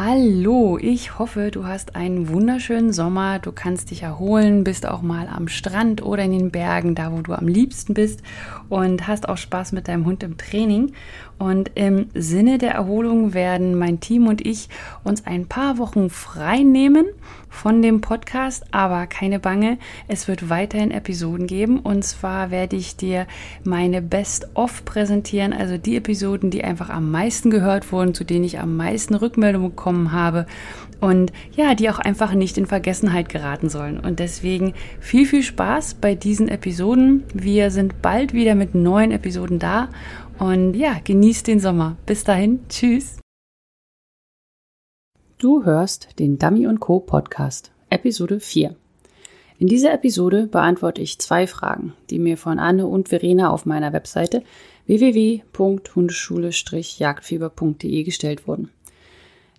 Hallo, ich hoffe, du hast einen wunderschönen Sommer. Du kannst dich erholen, bist auch mal am Strand oder in den Bergen, da wo du am liebsten bist und hast auch Spaß mit deinem Hund im Training. Und im Sinne der Erholung werden mein Team und ich uns ein paar Wochen frei nehmen von dem Podcast, aber keine Bange, es wird weiterhin Episoden geben und zwar werde ich dir meine Best-of präsentieren, also die Episoden, die einfach am meisten gehört wurden, zu denen ich am meisten Rückmeldungen bekommen habe und ja, die auch einfach nicht in Vergessenheit geraten sollen. Und deswegen viel, viel Spaß bei diesen Episoden. Wir sind bald wieder mit neuen Episoden da und ja, genießt den Sommer. Bis dahin, tschüss. Du hörst den Dummy Co. Podcast, Episode 4. In dieser Episode beantworte ich zwei Fragen, die mir von Anne und Verena auf meiner Webseite www.hundeschule-jagdfieber.de gestellt wurden.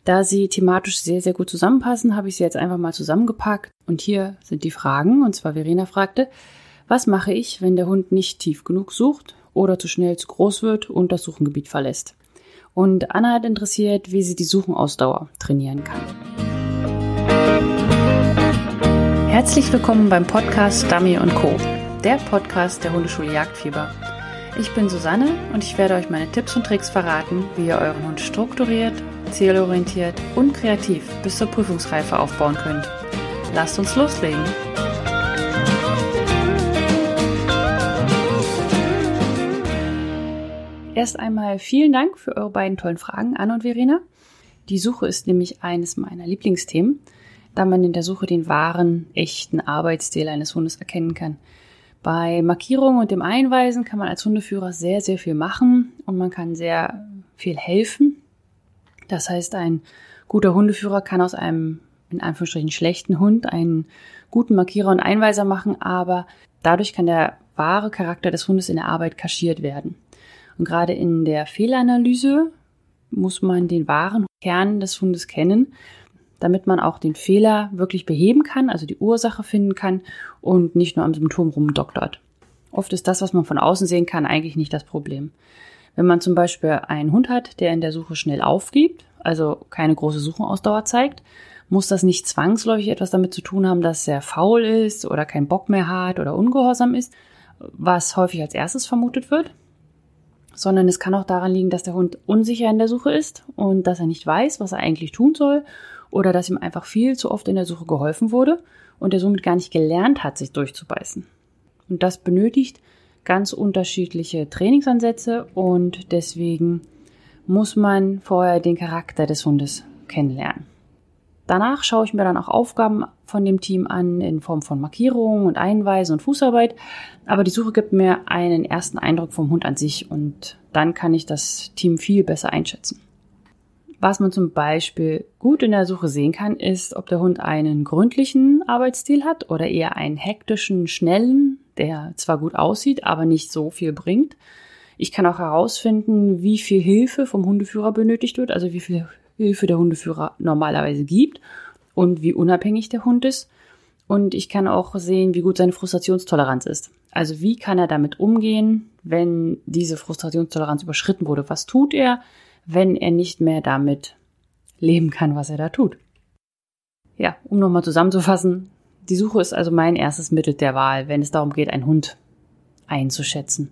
Da sie thematisch sehr, sehr gut zusammenpassen, habe ich sie jetzt einfach mal zusammengepackt. Und hier sind die Fragen. Und zwar Verena fragte, was mache ich, wenn der Hund nicht tief genug sucht oder zu schnell zu groß wird und das Suchengebiet verlässt? Und Anna hat interessiert, wie sie die Suchenausdauer trainieren kann. Herzlich willkommen beim Podcast Dummy Co., der Podcast der Hundeschule Jagdfieber. Ich bin Susanne und ich werde euch meine Tipps und Tricks verraten, wie ihr euren Hund strukturiert, zielorientiert und kreativ bis zur Prüfungsreife aufbauen könnt. Lasst uns loslegen! Erst einmal vielen Dank für eure beiden tollen Fragen, Anna und Verena. Die Suche ist nämlich eines meiner Lieblingsthemen, da man in der Suche den wahren, echten Arbeitsstil eines Hundes erkennen kann. Bei Markierungen und dem Einweisen kann man als Hundeführer sehr, sehr viel machen und man kann sehr viel helfen. Das heißt, ein guter Hundeführer kann aus einem in Anführungsstrichen schlechten Hund einen guten Markierer und Einweiser machen, aber dadurch kann der wahre Charakter des Hundes in der Arbeit kaschiert werden. Und gerade in der Fehleranalyse muss man den wahren Kern des Hundes kennen, damit man auch den Fehler wirklich beheben kann, also die Ursache finden kann und nicht nur am Symptom rumdoktert. Oft ist das, was man von außen sehen kann, eigentlich nicht das Problem. Wenn man zum Beispiel einen Hund hat, der in der Suche schnell aufgibt, also keine große Suchenausdauer zeigt, muss das nicht zwangsläufig etwas damit zu tun haben, dass er faul ist oder keinen Bock mehr hat oder ungehorsam ist, was häufig als erstes vermutet wird sondern es kann auch daran liegen, dass der Hund unsicher in der Suche ist und dass er nicht weiß, was er eigentlich tun soll oder dass ihm einfach viel zu oft in der Suche geholfen wurde und er somit gar nicht gelernt hat, sich durchzubeißen. Und das benötigt ganz unterschiedliche Trainingsansätze und deswegen muss man vorher den Charakter des Hundes kennenlernen. Danach schaue ich mir dann auch Aufgaben von dem Team an in Form von Markierungen und Einweisen und Fußarbeit. Aber die Suche gibt mir einen ersten Eindruck vom Hund an sich und dann kann ich das Team viel besser einschätzen. Was man zum Beispiel gut in der Suche sehen kann, ist, ob der Hund einen gründlichen Arbeitsstil hat oder eher einen hektischen, schnellen, der zwar gut aussieht, aber nicht so viel bringt. Ich kann auch herausfinden, wie viel Hilfe vom Hundeführer benötigt wird, also wie viel Hilfe der Hundeführer normalerweise gibt und wie unabhängig der Hund ist. Und ich kann auch sehen, wie gut seine Frustrationstoleranz ist. Also wie kann er damit umgehen, wenn diese Frustrationstoleranz überschritten wurde? Was tut er, wenn er nicht mehr damit leben kann, was er da tut? Ja, um nochmal zusammenzufassen, die Suche ist also mein erstes Mittel der Wahl, wenn es darum geht, einen Hund einzuschätzen.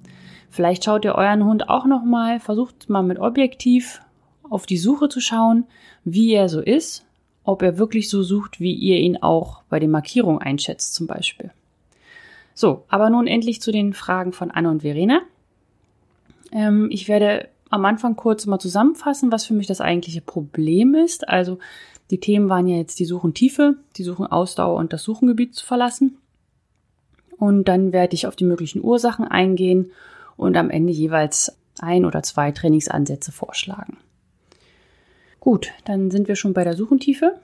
Vielleicht schaut ihr euren Hund auch nochmal, versucht mal mit Objektiv auf die Suche zu schauen, wie er so ist, ob er wirklich so sucht, wie ihr ihn auch bei den Markierungen einschätzt zum Beispiel. So, aber nun endlich zu den Fragen von Anne und Verena. Ähm, ich werde am Anfang kurz mal zusammenfassen, was für mich das eigentliche Problem ist. Also die Themen waren ja jetzt die Suchentiefe, die Suchenausdauer und das Suchengebiet zu verlassen. Und dann werde ich auf die möglichen Ursachen eingehen und am Ende jeweils ein oder zwei Trainingsansätze vorschlagen. Gut, dann sind wir schon bei der Suchentiefe.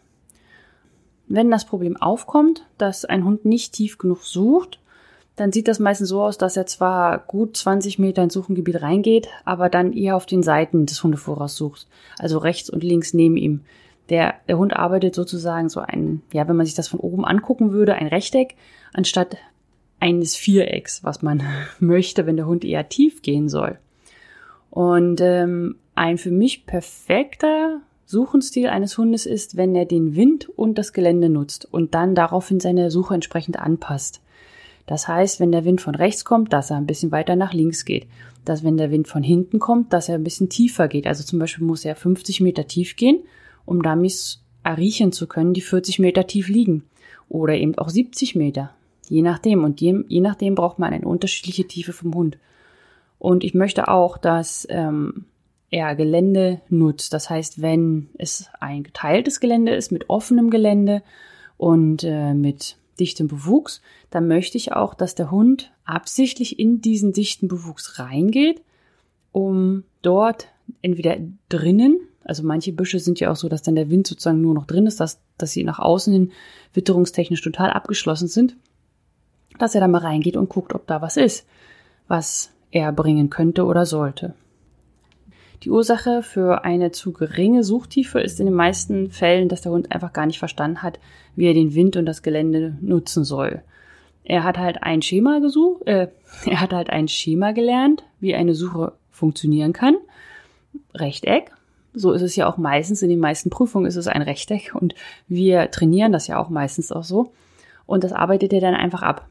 Wenn das Problem aufkommt, dass ein Hund nicht tief genug sucht, dann sieht das meistens so aus, dass er zwar gut 20 Meter ins Suchengebiet reingeht, aber dann eher auf den Seiten des Hundevorrats sucht. Also rechts und links neben ihm. Der, der Hund arbeitet sozusagen so ein, ja, wenn man sich das von oben angucken würde, ein Rechteck, anstatt eines Vierecks, was man möchte, wenn der Hund eher tief gehen soll. Und ähm, ein für mich perfekter Suchenstil eines Hundes ist, wenn er den Wind und das Gelände nutzt und dann daraufhin seine Suche entsprechend anpasst. Das heißt, wenn der Wind von rechts kommt, dass er ein bisschen weiter nach links geht. Dass wenn der Wind von hinten kommt, dass er ein bisschen tiefer geht. Also zum Beispiel muss er 50 Meter tief gehen, um Dummies erriechen zu können, die 40 Meter tief liegen. Oder eben auch 70 Meter. Je nachdem. Und je, je nachdem braucht man eine unterschiedliche Tiefe vom Hund. Und ich möchte auch, dass ähm, er Gelände nutzt. Das heißt, wenn es ein geteiltes Gelände ist mit offenem Gelände und äh, mit dichtem Bewuchs, dann möchte ich auch, dass der Hund absichtlich in diesen dichten Bewuchs reingeht, um dort entweder drinnen, also manche Büsche sind ja auch so, dass dann der Wind sozusagen nur noch drin ist, dass, dass sie nach außen hin witterungstechnisch total abgeschlossen sind, dass er da mal reingeht und guckt, ob da was ist, was er bringen könnte oder sollte. Die Ursache für eine zu geringe Suchtiefe ist in den meisten Fällen, dass der Hund einfach gar nicht verstanden hat, wie er den Wind und das Gelände nutzen soll. Er hat halt ein Schema gesucht, äh, er hat halt ein Schema gelernt, wie eine Suche funktionieren kann. Rechteck. So ist es ja auch meistens. In den meisten Prüfungen ist es ein Rechteck und wir trainieren das ja auch meistens auch so. Und das arbeitet er dann einfach ab.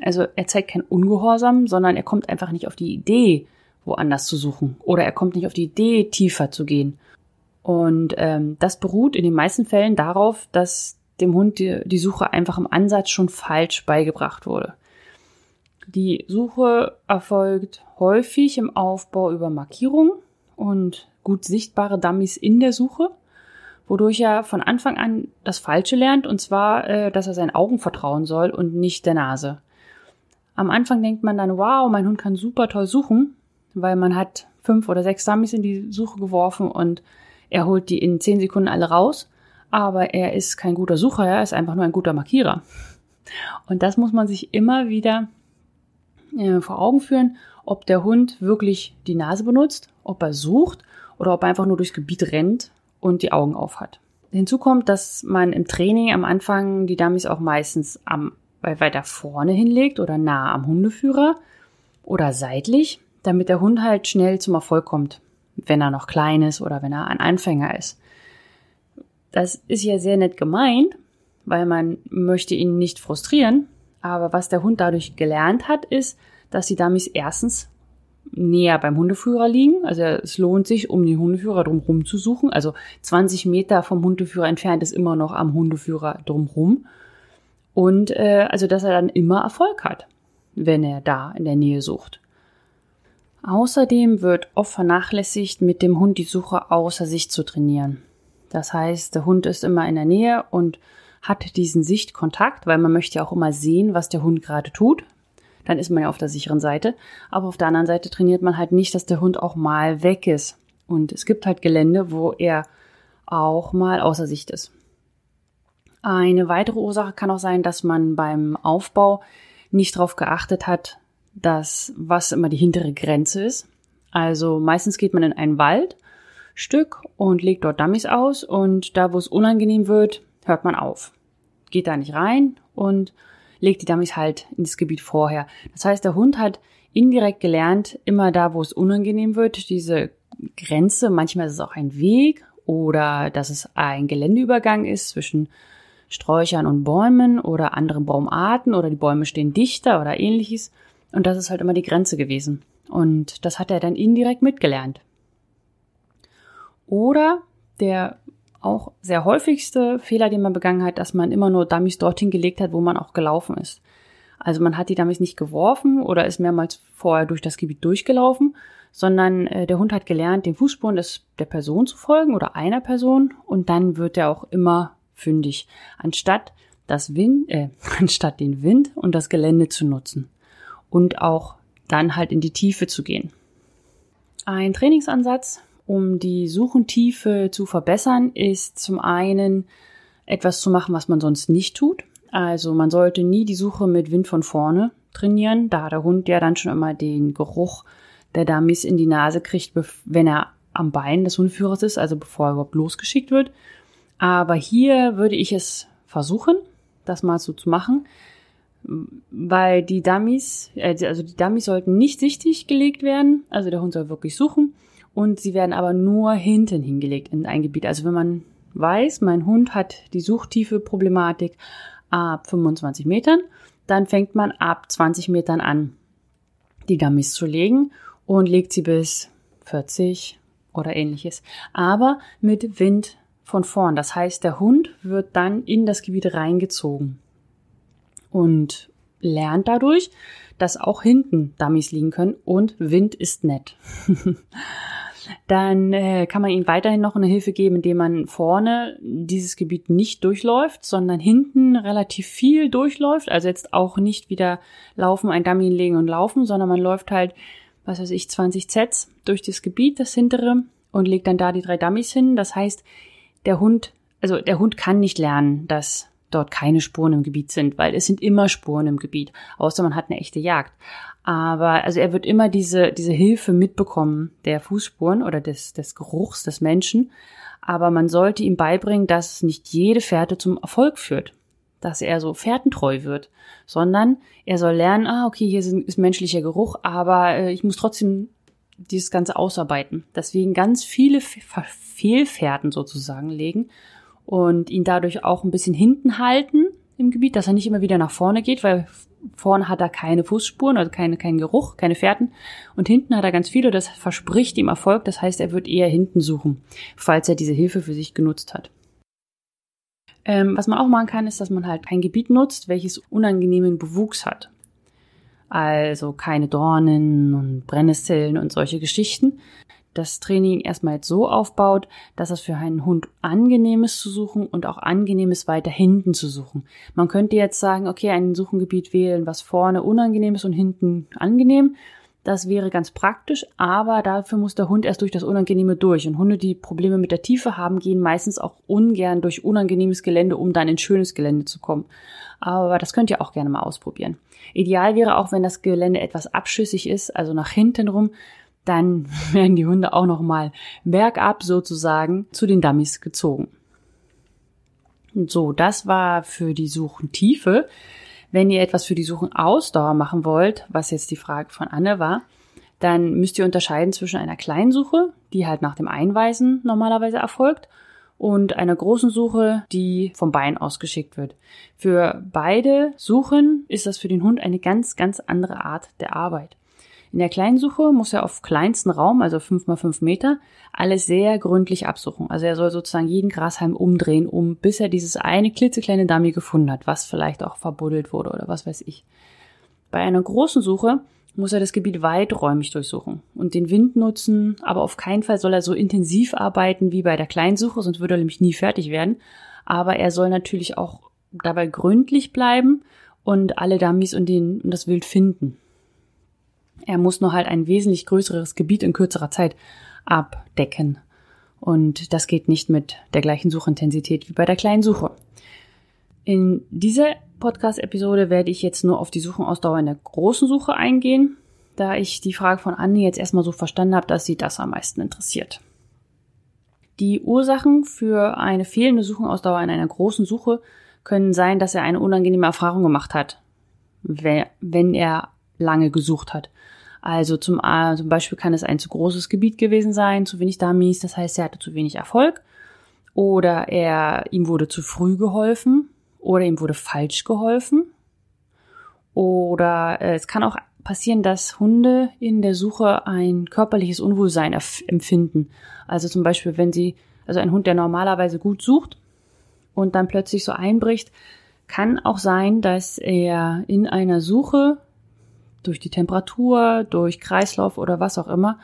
Also er zeigt kein Ungehorsam, sondern er kommt einfach nicht auf die Idee, woanders zu suchen. Oder er kommt nicht auf die Idee, tiefer zu gehen. Und ähm, das beruht in den meisten Fällen darauf, dass dem Hund die, die Suche einfach im Ansatz schon falsch beigebracht wurde. Die Suche erfolgt häufig im Aufbau über Markierungen und gut sichtbare Dummies in der Suche, wodurch er von Anfang an das Falsche lernt, und zwar, äh, dass er seinen Augen vertrauen soll und nicht der Nase. Am Anfang denkt man dann, wow, mein Hund kann super toll suchen, weil man hat fünf oder sechs Dummies in die Suche geworfen und er holt die in zehn Sekunden alle raus. Aber er ist kein guter Sucher, er ist einfach nur ein guter Markierer. Und das muss man sich immer wieder äh, vor Augen führen, ob der Hund wirklich die Nase benutzt, ob er sucht oder ob er einfach nur durchs Gebiet rennt und die Augen auf hat. Hinzu kommt, dass man im Training am Anfang die Dummies auch meistens am, weiter vorne hinlegt oder nah am Hundeführer oder seitlich, damit der Hund halt schnell zum Erfolg kommt, wenn er noch klein ist oder wenn er ein Anfänger ist. Das ist ja sehr nett gemeint, weil man möchte ihn nicht frustrieren, aber was der Hund dadurch gelernt hat, ist, dass die Dummies erstens näher beim Hundeführer liegen. Also es lohnt sich, um den Hundeführer drumherum zu suchen. Also 20 Meter vom Hundeführer entfernt ist immer noch am Hundeführer drumherum. Und äh, also, dass er dann immer Erfolg hat, wenn er da in der Nähe sucht. Außerdem wird oft vernachlässigt, mit dem Hund die Suche außer sich zu trainieren. Das heißt, der Hund ist immer in der Nähe und hat diesen Sichtkontakt, weil man möchte ja auch immer sehen, was der Hund gerade tut. Dann ist man ja auf der sicheren Seite. Aber auf der anderen Seite trainiert man halt nicht, dass der Hund auch mal weg ist. Und es gibt halt Gelände, wo er auch mal außer Sicht ist. Eine weitere Ursache kann auch sein, dass man beim Aufbau nicht darauf geachtet hat, das, was immer die hintere Grenze ist. Also meistens geht man in ein Waldstück und legt dort Dummies aus und da, wo es unangenehm wird, hört man auf. Geht da nicht rein und legt die Dummies halt ins Gebiet vorher. Das heißt, der Hund hat indirekt gelernt, immer da, wo es unangenehm wird, diese Grenze, manchmal ist es auch ein Weg oder dass es ein Geländeübergang ist zwischen Sträuchern und Bäumen oder anderen Baumarten oder die Bäume stehen dichter oder ähnliches. Und das ist halt immer die Grenze gewesen. Und das hat er dann indirekt mitgelernt. Oder der auch sehr häufigste Fehler, den man begangen hat, dass man immer nur Dummies dorthin gelegt hat, wo man auch gelaufen ist. Also man hat die Dummies nicht geworfen oder ist mehrmals vorher durch das Gebiet durchgelaufen, sondern äh, der Hund hat gelernt, den Fußspuren des, der Person zu folgen oder einer Person und dann wird er auch immer fündig, anstatt das Wind, äh, anstatt den Wind und das Gelände zu nutzen und auch dann halt in die Tiefe zu gehen. Ein Trainingsansatz, um die Suchentiefe zu verbessern, ist zum einen etwas zu machen, was man sonst nicht tut. Also man sollte nie die Suche mit Wind von vorne trainieren, da der Hund ja dann schon immer den Geruch der Dummies in die Nase kriegt, wenn er am Bein des Hundeführers ist, also bevor er überhaupt losgeschickt wird. Aber hier würde ich es versuchen, das mal so zu machen weil die Dummies, äh, also die Dummies sollten nicht sichtig gelegt werden, also der Hund soll wirklich suchen und sie werden aber nur hinten hingelegt in ein Gebiet. Also wenn man weiß, mein Hund hat die Suchtiefe Problematik ab 25 Metern, dann fängt man ab 20 Metern an, die Dummies zu legen und legt sie bis 40 oder ähnliches. Aber mit Wind von vorn. Das heißt, der Hund wird dann in das Gebiet reingezogen und lernt dadurch, dass auch hinten Dummies liegen können und Wind ist nett. dann äh, kann man ihnen weiterhin noch eine Hilfe geben, indem man vorne dieses Gebiet nicht durchläuft, sondern hinten relativ viel durchläuft. Also jetzt auch nicht wieder laufen, ein Dummy legen und laufen, sondern man läuft halt, was weiß ich, 20 Sets durch das Gebiet, das hintere, und legt dann da die drei Dummies hin. Das heißt, der Hund, also der Hund kann nicht lernen, dass dort keine Spuren im Gebiet sind, weil es sind immer Spuren im Gebiet, außer man hat eine echte Jagd. Aber also er wird immer diese, diese Hilfe mitbekommen der Fußspuren oder des, des Geruchs des Menschen. Aber man sollte ihm beibringen, dass nicht jede Fährte zum Erfolg führt. Dass er so fährtentreu wird. Sondern er soll lernen, ah, okay, hier ist menschlicher Geruch, aber äh, ich muss trotzdem dieses Ganze ausarbeiten. Deswegen ganz viele Fehlfährten sozusagen legen und ihn dadurch auch ein bisschen hinten halten im Gebiet, dass er nicht immer wieder nach vorne geht, weil vorne hat er keine Fußspuren, also keine, keinen Geruch, keine Fährten. Und hinten hat er ganz viele, das verspricht ihm Erfolg. Das heißt, er wird eher hinten suchen, falls er diese Hilfe für sich genutzt hat. Ähm, was man auch machen kann, ist, dass man halt ein Gebiet nutzt, welches unangenehmen Bewuchs hat. Also keine Dornen und Brennnesseln und solche Geschichten das Training erstmal jetzt so aufbaut, dass es für einen Hund angenehm ist zu suchen und auch angenehm ist, weiter hinten zu suchen. Man könnte jetzt sagen, okay, ein Suchengebiet wählen, was vorne unangenehm ist und hinten angenehm. Das wäre ganz praktisch, aber dafür muss der Hund erst durch das Unangenehme durch. Und Hunde, die Probleme mit der Tiefe haben, gehen meistens auch ungern durch unangenehmes Gelände, um dann in schönes Gelände zu kommen. Aber das könnt ihr auch gerne mal ausprobieren. Ideal wäre auch, wenn das Gelände etwas abschüssig ist, also nach hinten rum, dann werden die Hunde auch nochmal bergab sozusagen zu den Dummies gezogen. So, das war für die Suchentiefe. Wenn ihr etwas für die Suchenausdauer machen wollt, was jetzt die Frage von Anne war, dann müsst ihr unterscheiden zwischen einer kleinen Suche, die halt nach dem Einweisen normalerweise erfolgt, und einer großen Suche, die vom Bein ausgeschickt wird. Für beide Suchen ist das für den Hund eine ganz, ganz andere Art der Arbeit. In der Kleinsuche muss er auf kleinsten Raum, also fünf mal fünf Meter, alles sehr gründlich absuchen. Also er soll sozusagen jeden Grashalm umdrehen, um bis er dieses eine klitzekleine Dummy gefunden hat, was vielleicht auch verbuddelt wurde oder was weiß ich. Bei einer großen Suche muss er das Gebiet weiträumig durchsuchen und den Wind nutzen, aber auf keinen Fall soll er so intensiv arbeiten wie bei der Kleinsuche, sonst würde er nämlich nie fertig werden. Aber er soll natürlich auch dabei gründlich bleiben und alle Dummies und, den, und das Wild finden. Er muss nur halt ein wesentlich größeres Gebiet in kürzerer Zeit abdecken. Und das geht nicht mit der gleichen Suchintensität wie bei der kleinen Suche. In dieser Podcast-Episode werde ich jetzt nur auf die Suchenausdauer in der großen Suche eingehen, da ich die Frage von Anne jetzt erstmal so verstanden habe, dass sie das am meisten interessiert. Die Ursachen für eine fehlende Suchenausdauer in einer großen Suche können sein, dass er eine unangenehme Erfahrung gemacht hat, wenn er lange gesucht hat. Also zum, äh, zum Beispiel kann es ein zu großes Gebiet gewesen sein, zu wenig Dummies, das heißt, er hatte zu wenig Erfolg. Oder er, ihm wurde zu früh geholfen. Oder ihm wurde falsch geholfen. Oder äh, es kann auch passieren, dass Hunde in der Suche ein körperliches Unwohlsein empfinden. Also zum Beispiel, wenn sie, also ein Hund, der normalerweise gut sucht und dann plötzlich so einbricht, kann auch sein, dass er in einer Suche durch die Temperatur, durch Kreislauf oder was auch immer,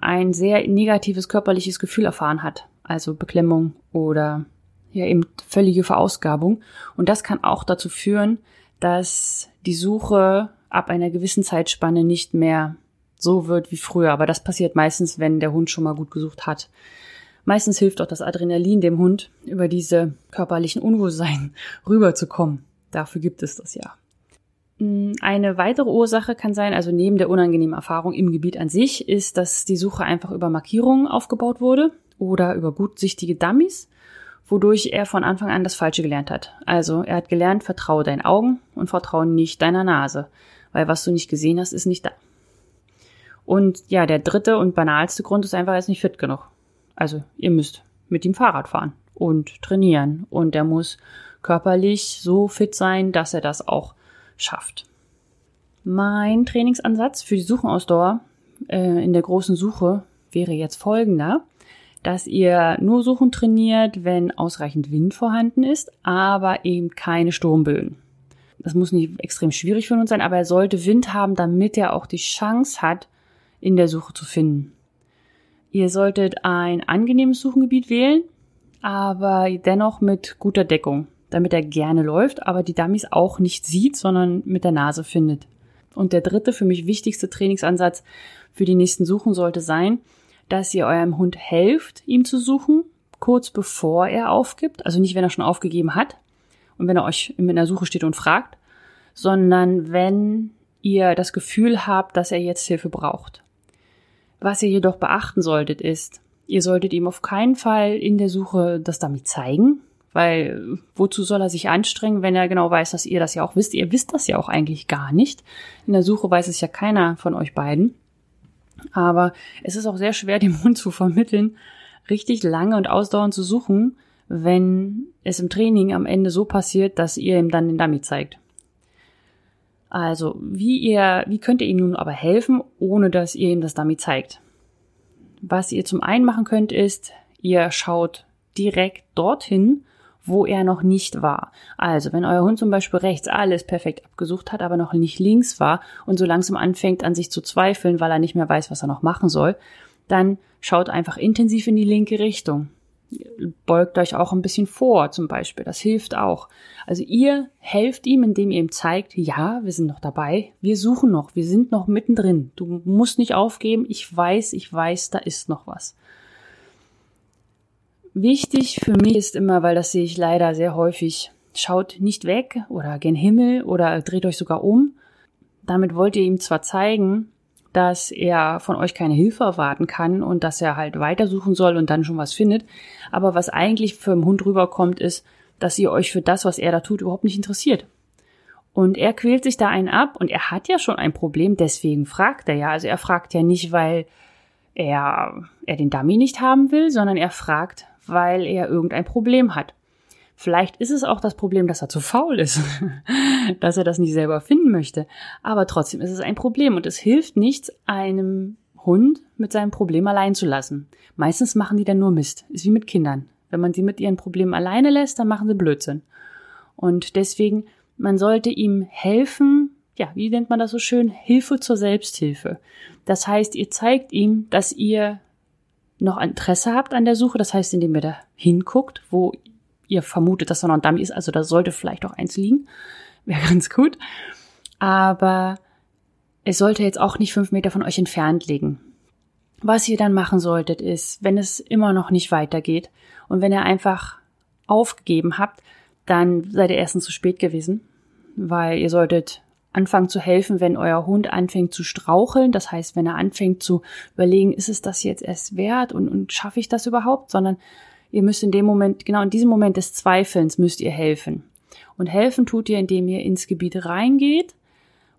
ein sehr negatives körperliches Gefühl erfahren hat. Also Beklemmung oder ja eben völlige Verausgabung. Und das kann auch dazu führen, dass die Suche ab einer gewissen Zeitspanne nicht mehr so wird wie früher. Aber das passiert meistens, wenn der Hund schon mal gut gesucht hat. Meistens hilft auch das Adrenalin dem Hund, über diese körperlichen Unwohlsein rüberzukommen. Dafür gibt es das ja. Mm, eine weitere Ursache kann sein, also neben der unangenehmen Erfahrung im Gebiet an sich, ist, dass die Suche einfach über Markierungen aufgebaut wurde oder über gutsichtige Dummies, wodurch er von Anfang an das Falsche gelernt hat. Also er hat gelernt, vertraue deinen Augen und vertraue nicht deiner Nase, weil was du nicht gesehen hast, ist nicht da. Und ja, der dritte und banalste Grund ist einfach, er ist nicht fit genug. Also ihr müsst mit ihm Fahrrad fahren und trainieren. Und er muss körperlich so fit sein, dass er das auch schafft. Mein Trainingsansatz für die Suchenausdauer äh, in der großen Suche wäre jetzt folgender, dass ihr nur Suchen trainiert, wenn ausreichend Wind vorhanden ist, aber eben keine Sturmböen. Das muss nicht extrem schwierig für uns sein, aber er sollte Wind haben, damit er auch die Chance hat, in der Suche zu finden. Ihr solltet ein angenehmes Suchengebiet wählen, aber dennoch mit guter Deckung, damit er gerne läuft, aber die Dummies auch nicht sieht, sondern mit der Nase findet. Und der dritte, für mich wichtigste Trainingsansatz für die nächsten Suchen sollte sein, dass ihr eurem Hund helft, ihm zu suchen, kurz bevor er aufgibt. Also nicht, wenn er schon aufgegeben hat und wenn er euch in der Suche steht und fragt, sondern wenn ihr das Gefühl habt, dass er jetzt Hilfe braucht. Was ihr jedoch beachten solltet ist, ihr solltet ihm auf keinen Fall in der Suche das damit zeigen, weil wozu soll er sich anstrengen, wenn er genau weiß, dass ihr das ja auch wisst? Ihr wisst das ja auch eigentlich gar nicht. In der Suche weiß es ja keiner von euch beiden. Aber es ist auch sehr schwer, dem Hund zu vermitteln, richtig lange und ausdauernd zu suchen, wenn es im Training am Ende so passiert, dass ihr ihm dann den Dummy zeigt. Also, wie ihr, wie könnt ihr ihm nun aber helfen, ohne dass ihr ihm das Dummy zeigt? Was ihr zum einen machen könnt, ist, ihr schaut direkt dorthin, wo er noch nicht war. Also, wenn euer Hund zum Beispiel rechts alles perfekt abgesucht hat, aber noch nicht links war und so langsam anfängt an sich zu zweifeln, weil er nicht mehr weiß, was er noch machen soll, dann schaut einfach intensiv in die linke Richtung. Beugt euch auch ein bisschen vor, zum Beispiel. Das hilft auch. Also ihr helft ihm, indem ihr ihm zeigt, ja, wir sind noch dabei, wir suchen noch, wir sind noch mittendrin. Du musst nicht aufgeben. Ich weiß, ich weiß, da ist noch was. Wichtig für mich ist immer, weil das sehe ich leider sehr häufig, schaut nicht weg oder gen Himmel oder dreht euch sogar um. Damit wollt ihr ihm zwar zeigen, dass er von euch keine Hilfe erwarten kann und dass er halt weitersuchen soll und dann schon was findet, aber was eigentlich für den Hund rüberkommt, ist, dass ihr euch für das, was er da tut, überhaupt nicht interessiert. Und er quält sich da einen ab und er hat ja schon ein Problem, deswegen fragt er ja. Also er fragt ja nicht, weil er, er den Dummy nicht haben will, sondern er fragt, weil er irgendein Problem hat. Vielleicht ist es auch das Problem, dass er zu faul ist, dass er das nicht selber finden möchte. Aber trotzdem ist es ein Problem und es hilft nichts, einem Hund mit seinem Problem allein zu lassen. Meistens machen die dann nur Mist. Ist wie mit Kindern. Wenn man sie mit ihren Problemen alleine lässt, dann machen sie Blödsinn. Und deswegen, man sollte ihm helfen, ja, wie nennt man das so schön? Hilfe zur Selbsthilfe. Das heißt, ihr zeigt ihm, dass ihr noch Interesse habt an der Suche, das heißt, indem ihr da hinguckt, wo ihr vermutet, dass da noch ein Dummy ist, also da sollte vielleicht auch eins liegen, wäre ganz gut. Aber es sollte jetzt auch nicht fünf Meter von euch entfernt liegen. Was ihr dann machen solltet, ist, wenn es immer noch nicht weitergeht und wenn ihr einfach aufgegeben habt, dann seid ihr erstens zu spät gewesen, weil ihr solltet anfangen zu helfen, wenn euer Hund anfängt zu straucheln. Das heißt, wenn er anfängt zu überlegen, ist es das jetzt erst wert und, und schaffe ich das überhaupt? Sondern ihr müsst in dem Moment, genau in diesem Moment des Zweifelns müsst ihr helfen. Und helfen tut ihr, indem ihr ins Gebiet reingeht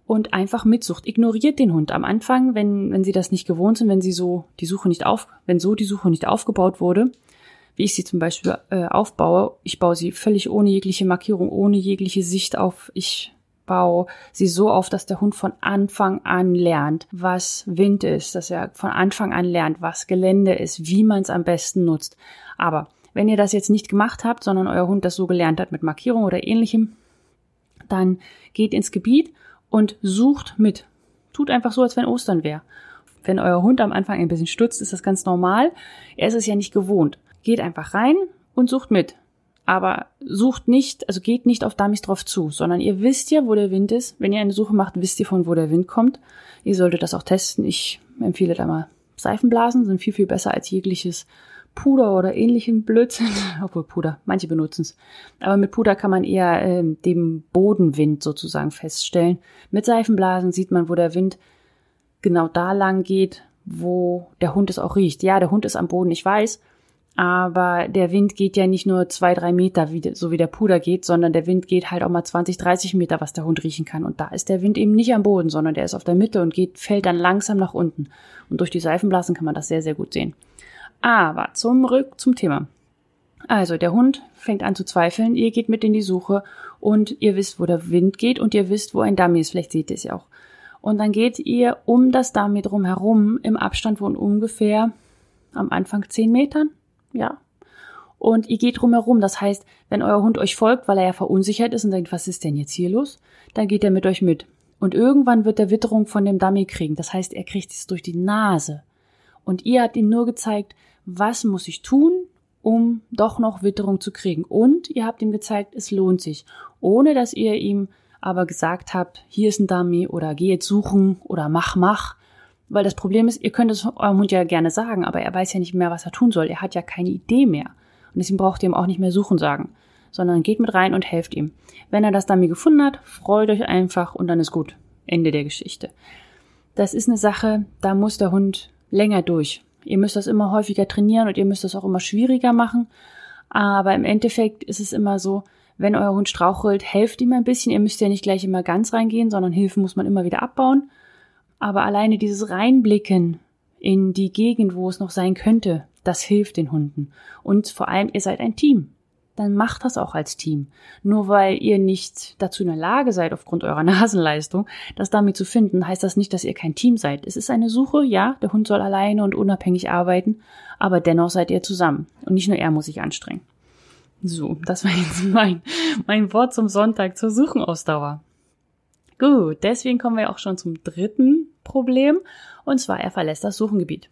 und einfach mitsucht. Ignoriert den Hund am Anfang, wenn, wenn sie das nicht gewohnt sind, wenn sie so die Suche nicht auf, wenn so die Suche nicht aufgebaut wurde, wie ich sie zum Beispiel äh, aufbaue. Ich baue sie völlig ohne jegliche Markierung, ohne jegliche Sicht auf. Ich Bau sie so auf, dass der Hund von Anfang an lernt, was Wind ist, dass er von Anfang an lernt, was Gelände ist, wie man es am besten nutzt. Aber wenn ihr das jetzt nicht gemacht habt, sondern euer Hund das so gelernt hat mit Markierung oder ähnlichem, dann geht ins Gebiet und sucht mit. Tut einfach so, als wenn Ostern wäre. Wenn euer Hund am Anfang ein bisschen stutzt, ist das ganz normal. Er ist es ja nicht gewohnt. Geht einfach rein und sucht mit aber sucht nicht, also geht nicht auf Dummies drauf zu, sondern ihr wisst ja, wo der Wind ist. Wenn ihr eine Suche macht, wisst ihr von wo der Wind kommt. Ihr solltet das auch testen. Ich empfehle da mal Seifenblasen, sind viel, viel besser als jegliches Puder oder ähnlichen Blödsinn. Obwohl Puder, manche benutzen es. Aber mit Puder kann man eher äh, den Bodenwind sozusagen feststellen. Mit Seifenblasen sieht man, wo der Wind genau da lang geht, wo der Hund es auch riecht. Ja, der Hund ist am Boden, ich weiß, Aber der Wind geht ja nicht nur zwei, drei Meter, wie, so wie der Puder geht, sondern der Wind geht halt auch mal 20, 30 Meter, was der Hund riechen kann. Und da ist der Wind eben nicht am Boden, sondern der ist auf der Mitte und geht, fällt dann langsam nach unten. Und durch die Seifenblasen kann man das sehr, sehr gut sehen. Aber zum Rück zum Thema. Also der Hund fängt an zu zweifeln, ihr geht mit in die Suche und ihr wisst, wo der Wind geht und ihr wisst, wo ein Dummy ist. Vielleicht seht ihr es ja auch. Und dann geht ihr um das Dummy drum herum im Abstand von ungefähr am Anfang zehn Metern, ja. Und ihr geht drumherum. Das heißt, wenn euer Hund euch folgt, weil er ja verunsichert ist und denkt, was ist denn jetzt hier los, dann geht er mit euch mit. Und irgendwann wird er Witterung von dem Dummy kriegen. Das heißt, er kriegt es durch die Nase. Und ihr habt ihm nur gezeigt, was muss ich tun, um doch noch Witterung zu kriegen. Und ihr habt ihm gezeigt, es lohnt sich, ohne dass ihr ihm aber gesagt habt, hier ist ein Dummy oder geh jetzt suchen oder mach, mach. Weil das Problem ist, ihr könnt es eurem Hund ja gerne sagen, aber er weiß ja nicht mehr, was er tun soll. Er hat ja keine Idee mehr. Und deswegen braucht ihr ihm auch nicht mehr suchen sagen, sondern geht mit rein und helft ihm. Wenn er das Dummy gefunden hat, freut euch einfach und dann ist gut. Ende der Geschichte. Das ist eine Sache, da muss der Hund länger durch. Ihr müsst das immer häufiger trainieren und ihr müsst das auch immer schwieriger machen. Aber im Endeffekt ist es immer so, wenn euer Hund strauchelt, helft ihm ein bisschen. Ihr müsst ja nicht gleich immer ganz reingehen, sondern Hilfe muss man immer wieder abbauen. Aber alleine dieses Reinblicken in die Gegend, wo es noch sein könnte, das hilft den Hunden. Und vor allem, ihr seid ein Team dann macht das auch als Team. Nur weil ihr nicht dazu in der Lage seid, aufgrund eurer Nasenleistung, das damit zu finden, heißt das nicht, dass ihr kein Team seid. Es ist eine Suche, ja, der Hund soll alleine und unabhängig arbeiten, aber dennoch seid ihr zusammen. Und nicht nur er muss sich anstrengen. So, das war jetzt mein, mein Wort zum Sonntag zur Suchenausdauer. Gut, deswegen kommen wir auch schon zum dritten Problem, und zwar er verlässt das Suchengebiet.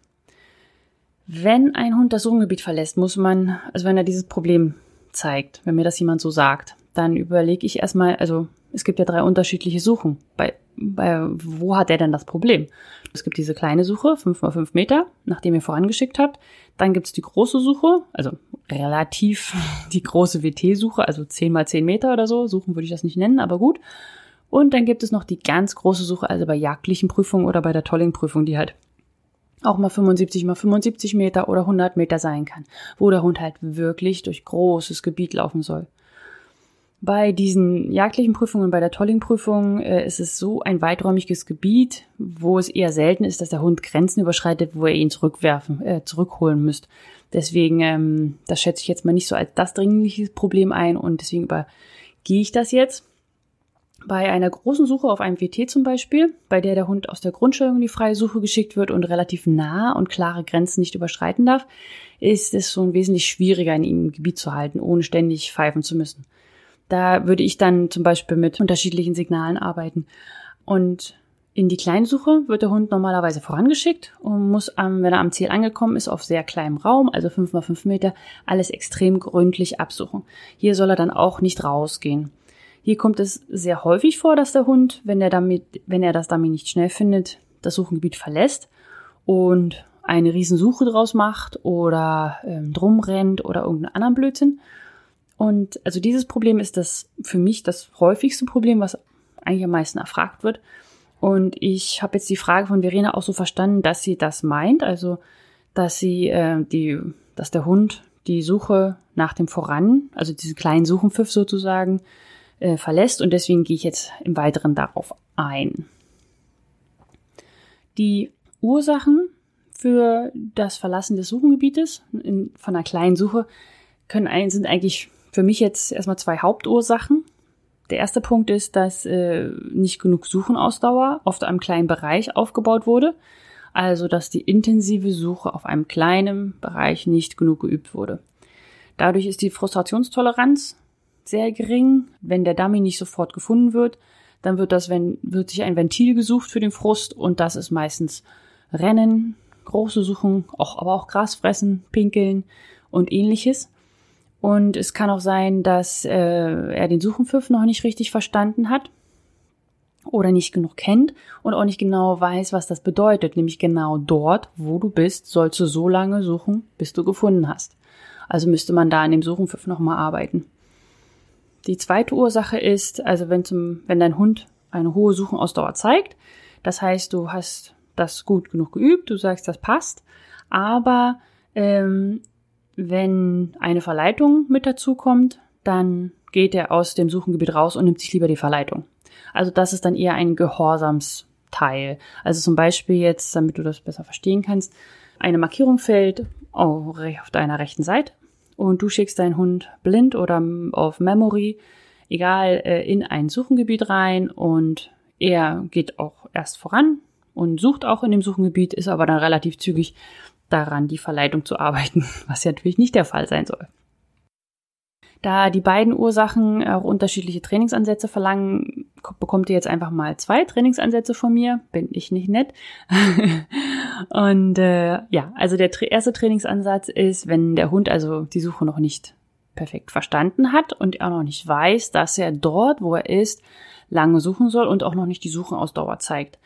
Wenn ein Hund das Suchengebiet verlässt, muss man, also wenn er dieses Problem zeigt, wenn mir das jemand so sagt, dann überlege ich erstmal, also es gibt ja drei unterschiedliche Suchen. Bei, bei wo hat er denn das Problem? Es gibt diese kleine Suche, fünf mal fünf Meter, nachdem ihr vorangeschickt habt. Dann gibt's die große Suche, also relativ die große WT-Suche, also zehn mal zehn Meter oder so. Suchen würde ich das nicht nennen, aber gut. Und dann gibt es noch die ganz große Suche, also bei jagdlichen Prüfungen oder bei der Tolling-Prüfung, die halt auch mal 75 mal 75 Meter oder 100 Meter sein kann, wo der Hund halt wirklich durch großes Gebiet laufen soll. Bei diesen jagdlichen Prüfungen, bei der Tolling-Prüfung äh, ist es so ein weiträumiges Gebiet, wo es eher selten ist, dass der Hund Grenzen überschreitet, wo er ihn zurückwerfen, äh, zurückholen müsst. Deswegen, ähm, das schätze ich jetzt mal nicht so als das dringliche Problem ein und deswegen übergehe ich das jetzt. Bei einer großen Suche auf einem WT zum Beispiel, bei der der Hund aus der Grundstellung in die freie Suche geschickt wird und relativ nah und klare Grenzen nicht überschreiten darf, ist es schon wesentlich schwieriger, in ihm im Gebiet zu halten, ohne ständig pfeifen zu müssen. Da würde ich dann zum Beispiel mit unterschiedlichen Signalen arbeiten. Und in die Kleinsuche wird der Hund normalerweise vorangeschickt und muss, wenn er am Ziel angekommen ist, auf sehr kleinem Raum, also fünf mal fünf Meter, alles extrem gründlich absuchen. Hier soll er dann auch nicht rausgehen. Hier kommt es sehr häufig vor, dass der Hund, wenn er damit, wenn er das Dummy nicht schnell findet, das Suchengebiet verlässt und eine Riesensuche draus macht oder ähm, drum rennt oder irgendeinen anderen Blödsinn. Und also dieses Problem ist das für mich das häufigste Problem, was eigentlich am meisten erfragt wird. Und ich habe jetzt die Frage von Verena auch so verstanden, dass sie das meint, also dass sie äh, die, dass der Hund die Suche nach dem Voran, also diese kleinen Suchenpfiff sozusagen, äh, verlässt und deswegen gehe ich jetzt im Weiteren darauf ein. Die Ursachen für das Verlassen des Suchengebietes in, von einer kleinen Suche können ein, sind eigentlich für mich jetzt erstmal zwei Hauptursachen. Der erste Punkt ist, dass äh, nicht genug Suchenausdauer auf einem kleinen Bereich aufgebaut wurde. Also, dass die intensive Suche auf einem kleinen Bereich nicht genug geübt wurde. Dadurch ist die Frustrationstoleranz sehr gering. Wenn der Dummy nicht sofort gefunden wird, dann wird das, wenn, wird sich ein Ventil gesucht für den Frust und das ist meistens Rennen, große Suchen, auch, aber auch Gras fressen, pinkeln und ähnliches. Und es kann auch sein, dass äh, er den Suchenpfiff noch nicht richtig verstanden hat oder nicht genug kennt und auch nicht genau weiß, was das bedeutet. Nämlich genau dort, wo du bist, sollst du so lange suchen, bis du gefunden hast. Also müsste man da an dem Suchenpfiff nochmal arbeiten. Die zweite Ursache ist, also wenn zum, wenn dein Hund eine hohe Suchenausdauer zeigt, das heißt, du hast das gut genug geübt, du sagst, das passt, aber ähm, Wenn eine Verleitung mit dazu kommt, dann geht er aus dem Suchengebiet raus und nimmt sich lieber die Verleitung. Also das ist dann eher ein Gehorsamsteil. Also zum Beispiel jetzt, damit du das besser verstehen kannst, eine Markierung fällt auf deiner rechten Seite und du schickst deinen Hund blind oder auf Memory, egal, äh, in ein Suchengebiet rein und er geht auch erst voran und sucht auch in dem Suchengebiet, ist aber dann relativ zügig daran, die Verleitung zu arbeiten, was ja natürlich nicht der Fall sein soll. Da die beiden Ursachen auch unterschiedliche Trainingsansätze verlangen, bekommt ihr jetzt einfach mal zwei Trainingsansätze von mir. Bin ich nicht nett. und äh, ja, also der erste Trainingsansatz ist, wenn der Hund also die Suche noch nicht perfekt verstanden hat und er noch nicht weiß, dass er dort, wo er ist, lange suchen soll und auch noch nicht die Suchenausdauer zeigt.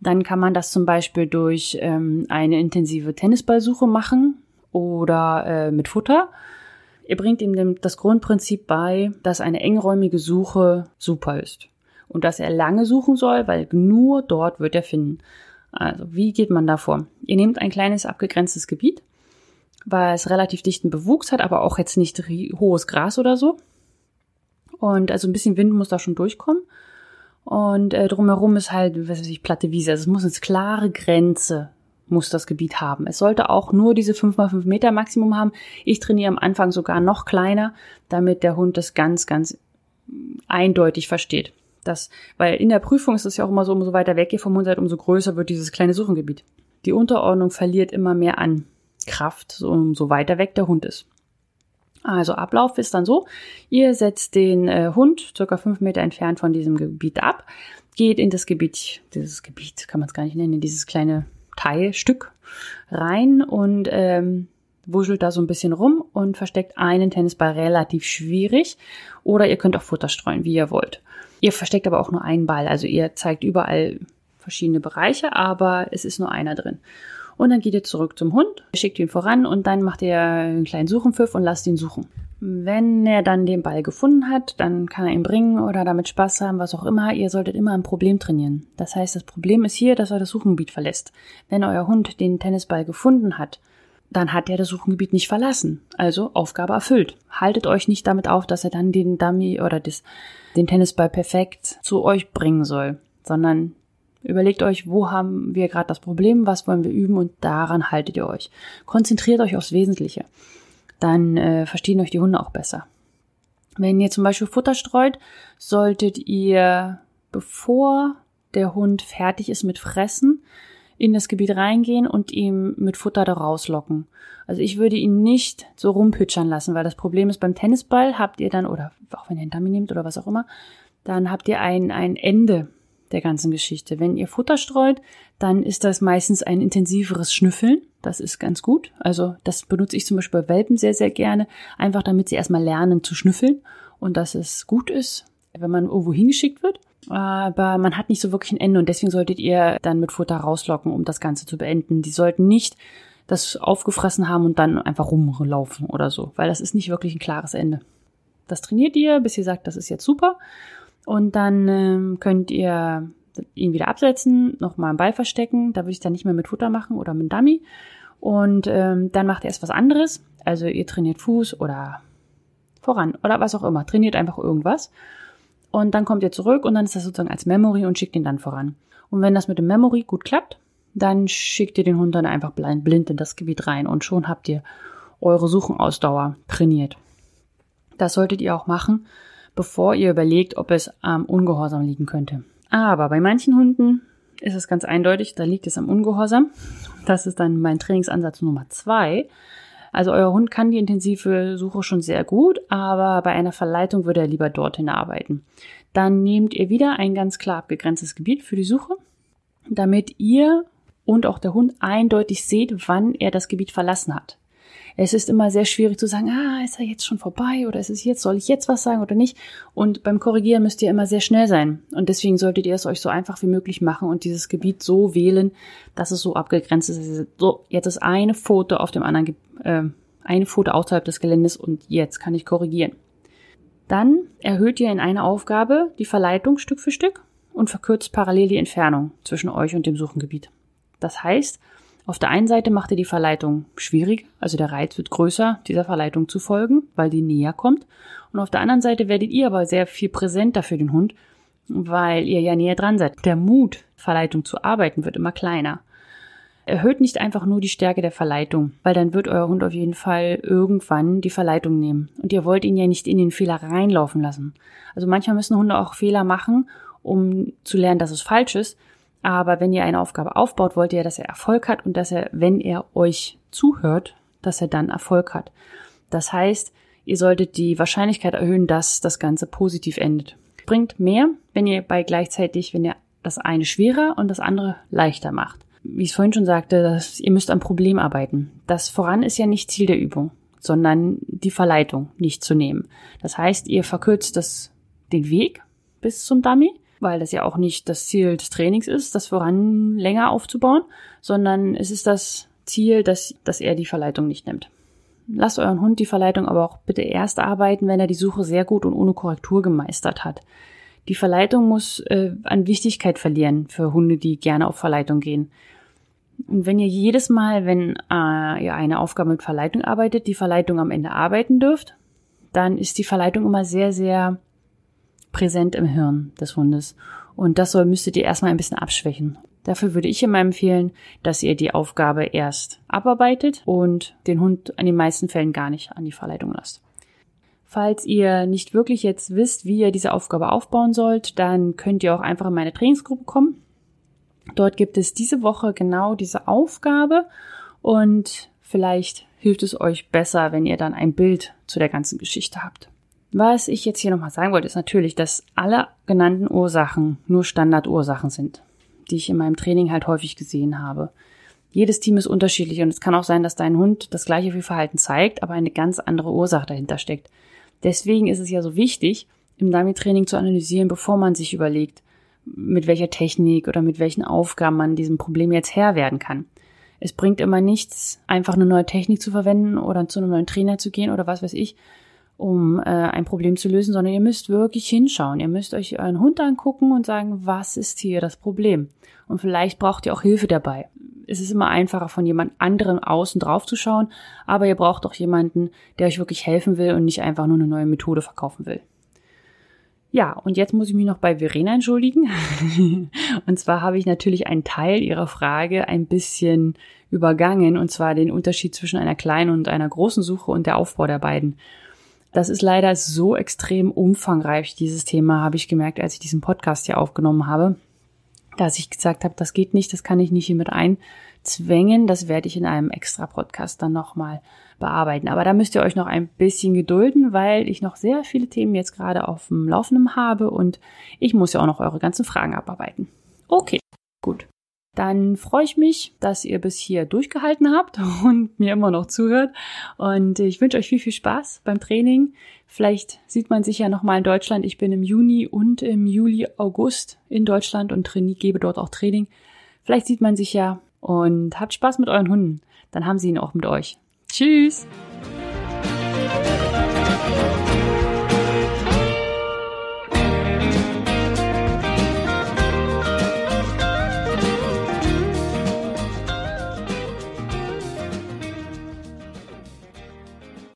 Dann kann man das zum Beispiel durch ähm, eine intensive Tennisballsuche machen oder äh, mit Futter Ihr bringt ihm das Grundprinzip bei, dass eine engräumige Suche super ist. Und dass er lange suchen soll, weil nur dort wird er finden. Also, wie geht man da vor? Ihr nehmt ein kleines abgegrenztes Gebiet, weil es relativ dichten Bewuchs hat, aber auch jetzt nicht hohes Gras oder so. Und also ein bisschen Wind muss da schon durchkommen. Und äh, drumherum ist halt, was weiß ich, platte Wiese. Also es muss eine klare Grenze muss das Gebiet haben. Es sollte auch nur diese 5x5 Meter Maximum haben. Ich trainiere am Anfang sogar noch kleiner, damit der Hund das ganz, ganz eindeutig versteht. Das, weil in der Prüfung ist es ja auch immer so, umso weiter weg ihr vom Hund seid, umso größer wird dieses kleine Suchengebiet. Die Unterordnung verliert immer mehr an Kraft, so, umso weiter weg der Hund ist. Also Ablauf ist dann so, ihr setzt den äh, Hund circa fünf Meter entfernt von diesem Gebiet ab, geht in das Gebiet, dieses Gebiet kann man es gar nicht nennen, dieses kleine Teilstück rein und ähm, wuschelt da so ein bisschen rum und versteckt einen Tennisball relativ schwierig. Oder ihr könnt auch Futter streuen, wie ihr wollt. Ihr versteckt aber auch nur einen Ball. Also ihr zeigt überall verschiedene Bereiche, aber es ist nur einer drin. Und dann geht ihr zurück zum Hund, schickt ihn voran und dann macht ihr einen kleinen Suchenpfiff und lasst ihn suchen. Wenn er dann den Ball gefunden hat, dann kann er ihn bringen oder damit Spaß haben, was auch immer. Ihr solltet immer ein Problem trainieren. Das heißt, das Problem ist hier, dass er das Suchengebiet verlässt. Wenn euer Hund den Tennisball gefunden hat, dann hat er das Suchengebiet nicht verlassen. Also Aufgabe erfüllt. Haltet euch nicht damit auf, dass er dann den Dummy oder das, den Tennisball perfekt zu euch bringen soll, sondern Überlegt euch, wo haben wir gerade das Problem, was wollen wir üben und daran haltet ihr euch. Konzentriert euch aufs Wesentliche. Dann äh, verstehen euch die Hunde auch besser. Wenn ihr zum Beispiel Futter streut, solltet ihr, bevor der Hund fertig ist mit Fressen, in das Gebiet reingehen und ihm mit Futter da rauslocken. Also ich würde ihn nicht so rumpitschern lassen, weil das Problem ist, beim Tennisball habt ihr dann, oder auch wenn ihr einen Dummy nehmt oder was auch immer, dann habt ihr ein, ein Ende der ganzen Geschichte. Wenn ihr Futter streut, dann ist das meistens ein intensiveres Schnüffeln. Das ist ganz gut. Also das benutze ich zum Beispiel bei Welpen sehr, sehr gerne, einfach damit sie erstmal lernen zu schnüffeln und dass es gut ist, wenn man irgendwo hingeschickt wird. Aber man hat nicht so wirklich ein Ende und deswegen solltet ihr dann mit Futter rauslocken, um das Ganze zu beenden. Die sollten nicht das aufgefressen haben und dann einfach rumlaufen oder so, weil das ist nicht wirklich ein klares Ende. Das trainiert ihr, bis ihr sagt, das ist jetzt super. Und dann ähm, könnt ihr ihn wieder absetzen, nochmal einen Ball verstecken. Da würde ich dann nicht mehr mit Futter machen oder mit Dummy. Und ähm, dann macht ihr erst was anderes. Also ihr trainiert Fuß oder voran oder was auch immer. Trainiert einfach irgendwas. Und dann kommt ihr zurück und dann ist das sozusagen als Memory und schickt ihn dann voran. Und wenn das mit dem Memory gut klappt, dann schickt ihr den Hund dann einfach blind in das Gebiet rein und schon habt ihr eure Suchenausdauer trainiert. Das solltet ihr auch machen, bevor ihr überlegt, ob es am Ungehorsam liegen könnte. Aber bei manchen Hunden ist es ganz eindeutig, da liegt es am Ungehorsam. Das ist dann mein Trainingsansatz Nummer zwei. Also euer Hund kann die intensive Suche schon sehr gut, aber bei einer Verleitung würde er lieber dorthin arbeiten. Dann nehmt ihr wieder ein ganz klar abgegrenztes Gebiet für die Suche, damit ihr und auch der Hund eindeutig seht, wann er das Gebiet verlassen hat. Es ist immer sehr schwierig zu sagen, ah, ist er jetzt schon vorbei oder ist es jetzt, soll ich jetzt was sagen oder nicht? Und beim Korrigieren müsst ihr immer sehr schnell sein. Und deswegen solltet ihr es euch so einfach wie möglich machen und dieses Gebiet so wählen, dass es so abgegrenzt ist. So, jetzt ist eine Foto auf dem anderen, äh, eine Foto außerhalb des Geländes und jetzt kann ich korrigieren. Dann erhöht ihr in einer Aufgabe die Verleitung Stück für Stück und verkürzt parallel die Entfernung zwischen euch und dem Suchengebiet. Das heißt, Auf der einen Seite macht ihr die Verleitung schwieriger, also der Reiz wird größer, dieser Verleitung zu folgen, weil die näher kommt. Und auf der anderen Seite werdet ihr aber sehr viel präsenter für den Hund, weil ihr ja näher dran seid. Der Mut, Verleitung zu arbeiten, wird immer kleiner. Erhöht nicht einfach nur die Stärke der Verleitung, weil dann wird euer Hund auf jeden Fall irgendwann die Verleitung nehmen. Und ihr wollt ihn ja nicht in den Fehler reinlaufen lassen. Also manchmal müssen Hunde auch Fehler machen, um zu lernen, dass es falsch ist. Aber wenn ihr eine Aufgabe aufbaut, wollt ihr, dass er Erfolg hat und dass er, wenn er euch zuhört, dass er dann Erfolg hat. Das heißt, ihr solltet die Wahrscheinlichkeit erhöhen, dass das Ganze positiv endet. Bringt mehr, wenn ihr bei gleichzeitig, wenn ihr das eine schwerer und das andere leichter macht wie ich es vorhin schon sagte, dass ihr müsst am Problem arbeiten. Das voran ist ja nicht Ziel der Übung, sondern die Verleitung nicht zu nehmen. Das heißt, ihr verkürzt das, den Weg bis zum Dummy, weil das ja auch nicht das Ziel des Trainings ist, das voran länger aufzubauen, sondern es ist das Ziel, dass, dass er die Verleitung nicht nimmt. Lasst euren Hund die Verleitung aber auch bitte erst arbeiten, wenn er die Suche sehr gut und ohne Korrektur gemeistert hat. Die Verleitung muss äh, an Wichtigkeit verlieren für Hunde, die gerne auf Verleitung gehen. Und wenn ihr jedes Mal, wenn äh, ihr eine Aufgabe mit Verleitung arbeitet, die Verleitung am Ende arbeiten dürft, dann ist die Verleitung immer sehr, sehr präsent im Hirn des Hundes. Und das soll, müsstet ihr erstmal ein bisschen abschwächen. Dafür würde ich immer empfehlen, dass ihr die Aufgabe erst abarbeitet und den Hund in den meisten Fällen gar nicht an die Verleitung lasst. Falls ihr nicht wirklich jetzt wisst, wie ihr diese Aufgabe aufbauen sollt, dann könnt ihr auch einfach in meine Trainingsgruppe kommen. Dort gibt es diese Woche genau diese Aufgabe und vielleicht hilft es euch besser, wenn ihr dann ein Bild zu der ganzen Geschichte habt. Was ich jetzt hier nochmal sagen wollte, ist natürlich, dass alle genannten Ursachen nur Standardursachen sind, die ich in meinem Training halt häufig gesehen habe. Jedes Team ist unterschiedlich und es kann auch sein, dass dein Hund das gleiche Fehlverhalten zeigt, aber eine ganz andere Ursache dahinter steckt. Deswegen ist es ja so wichtig, im Dummy-Training zu analysieren, bevor man sich überlegt, mit welcher Technik oder mit welchen Aufgaben man diesem Problem jetzt Herr werden kann. Es bringt immer nichts, einfach eine neue Technik zu verwenden oder zu einem neuen Trainer zu gehen oder was weiß ich, um äh, ein Problem zu lösen, sondern ihr müsst wirklich hinschauen. Ihr müsst euch euren Hund angucken und sagen, was ist hier das Problem? Und vielleicht braucht ihr auch Hilfe dabei. Es ist immer einfacher, von jemand anderem außen drauf zu schauen, aber ihr braucht auch jemanden, der euch wirklich helfen will und nicht einfach nur eine neue Methode verkaufen will. Ja, und jetzt muss ich mich noch bei Verena entschuldigen. und zwar habe ich natürlich einen Teil ihrer Frage ein bisschen übergangen, und zwar den Unterschied zwischen einer kleinen und einer großen Suche und der Aufbau der beiden. Das ist leider so extrem umfangreich, dieses Thema, habe ich gemerkt, als ich diesen Podcast hier aufgenommen habe, dass ich gesagt habe, das geht nicht, das kann ich nicht hier mit einzwängen, das werde ich in einem extra Podcast dann nochmal bearbeiten. Aber da müsst ihr euch noch ein bisschen gedulden, weil ich noch sehr viele Themen jetzt gerade auf dem Laufenden habe und ich muss ja auch noch eure ganzen Fragen abarbeiten. Okay, gut. Dann freue ich mich, dass ihr bis hier durchgehalten habt und mir immer noch zuhört. Und ich wünsche euch viel, viel Spaß beim Training. Vielleicht sieht man sich ja nochmal in Deutschland. Ich bin im Juni und im Juli, August in Deutschland und trainiere, gebe dort auch Training. Vielleicht sieht man sich ja und habt Spaß mit euren Hunden. Dann haben sie ihn auch mit euch. Tschüss!